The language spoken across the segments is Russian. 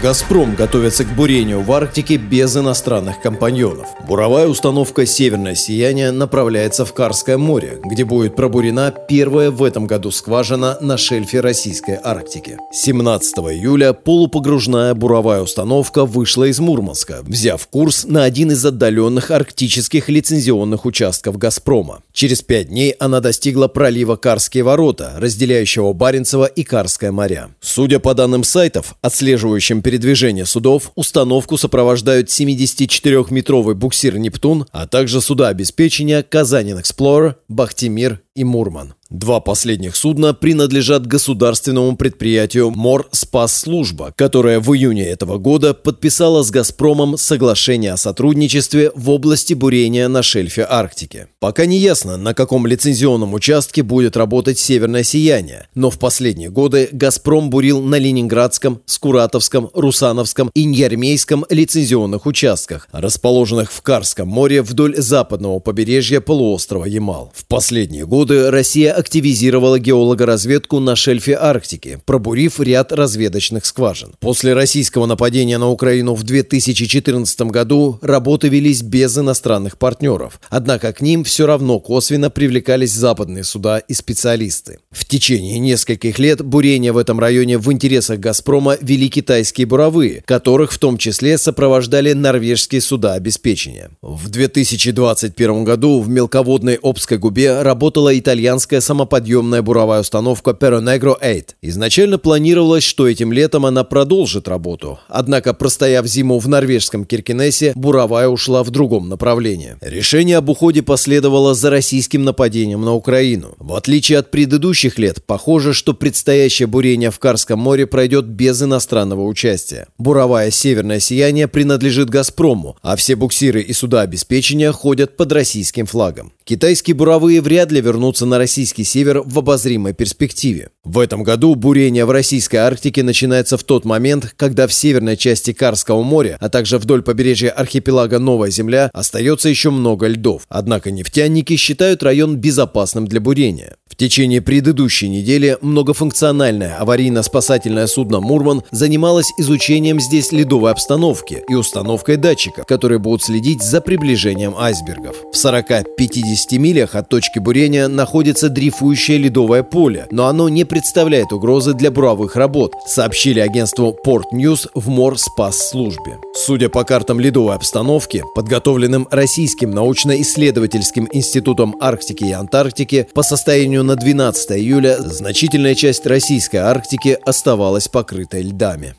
«Газпром» готовится к бурению в Арктике без иностранных компаньонов. Буровая установка «Северное сияние» направляется в Карское море, где будет пробурена первая в этом году скважина на шельфе Российской Арктики. 17 июля полупогружная буровая установка вышла из Мурманска, взяв курс на один из отдаленных арктических лицензионных участков «Газпрома». Через пять дней она достигла пролива Карские ворота, разделяющего Баренцево и Карское моря. Судя по данным сайтов, отслеживающим передвижения судов установку сопровождают 74-метровый буксир «Нептун», а также суда обеспечения «Казанин Эксплорер», «Бахтимир» и «Мурман». Два последних судна принадлежат государственному предприятию Мор Спас Служба, которое в июне этого года подписало с «Газпромом» соглашение о сотрудничестве в области бурения на шельфе Арктики. Пока не ясно, на каком лицензионном участке будет работать «Северное сияние», но в последние годы «Газпром» бурил на Ленинградском, Скуратовском, Русановском и Ньярмейском лицензионных участках, расположенных в Карском море вдоль западного побережья полуострова Ямал. В последние годы Россия активизировала геологоразведку на шельфе Арктики, пробурив ряд разведочных скважин. После российского нападения на Украину в 2014 году работы велись без иностранных партнеров, однако к ним все равно косвенно привлекались западные суда и специалисты. В течение нескольких лет бурения в этом районе в интересах «Газпрома» вели китайские буровые, которых в том числе сопровождали норвежские суда обеспечения. В 2021 году в мелководной Обской губе работала итальянская самоподъемная буровая установка Perro Negro 8. Изначально планировалось, что этим летом она продолжит работу. Однако, простояв зиму в норвежском Киркинессе, буровая ушла в другом направлении. Решение об уходе последовало за российским нападением на Украину. В отличие от предыдущих лет, похоже, что предстоящее бурение в Карском море пройдет без иностранного участия. Буровая «Северное сияние» принадлежит «Газпрому», а все буксиры и суда обеспечения ходят под российским флагом. Китайские буровые вряд ли вернутся на российский север в обозримой перспективе. В этом году бурение в российской Арктике начинается в тот момент, когда в северной части Карского моря, а также вдоль побережья архипелага Новая Земля остается еще много льдов. Однако нефтяники считают район безопасным для бурения. Течение предыдущей недели многофункциональное аварийно-спасательное судно «Мурман» занималось изучением здесь ледовой обстановки и установкой датчиков, которые будут следить за приближением айсбергов. В 40-50 милях от точки бурения находится дрейфующее ледовое поле, но оно не представляет угрозы для буровых работ, сообщили агентству Port News в Морспас-службе. Судя по картам ледовой обстановки, подготовленным Российским научно-исследовательским институтом Арктики и Антарктики, по состоянию на 12 июля значительная часть российской Арктики оставалась покрытой льдами.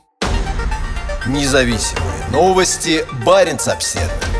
Независимые новости. Барин обседный.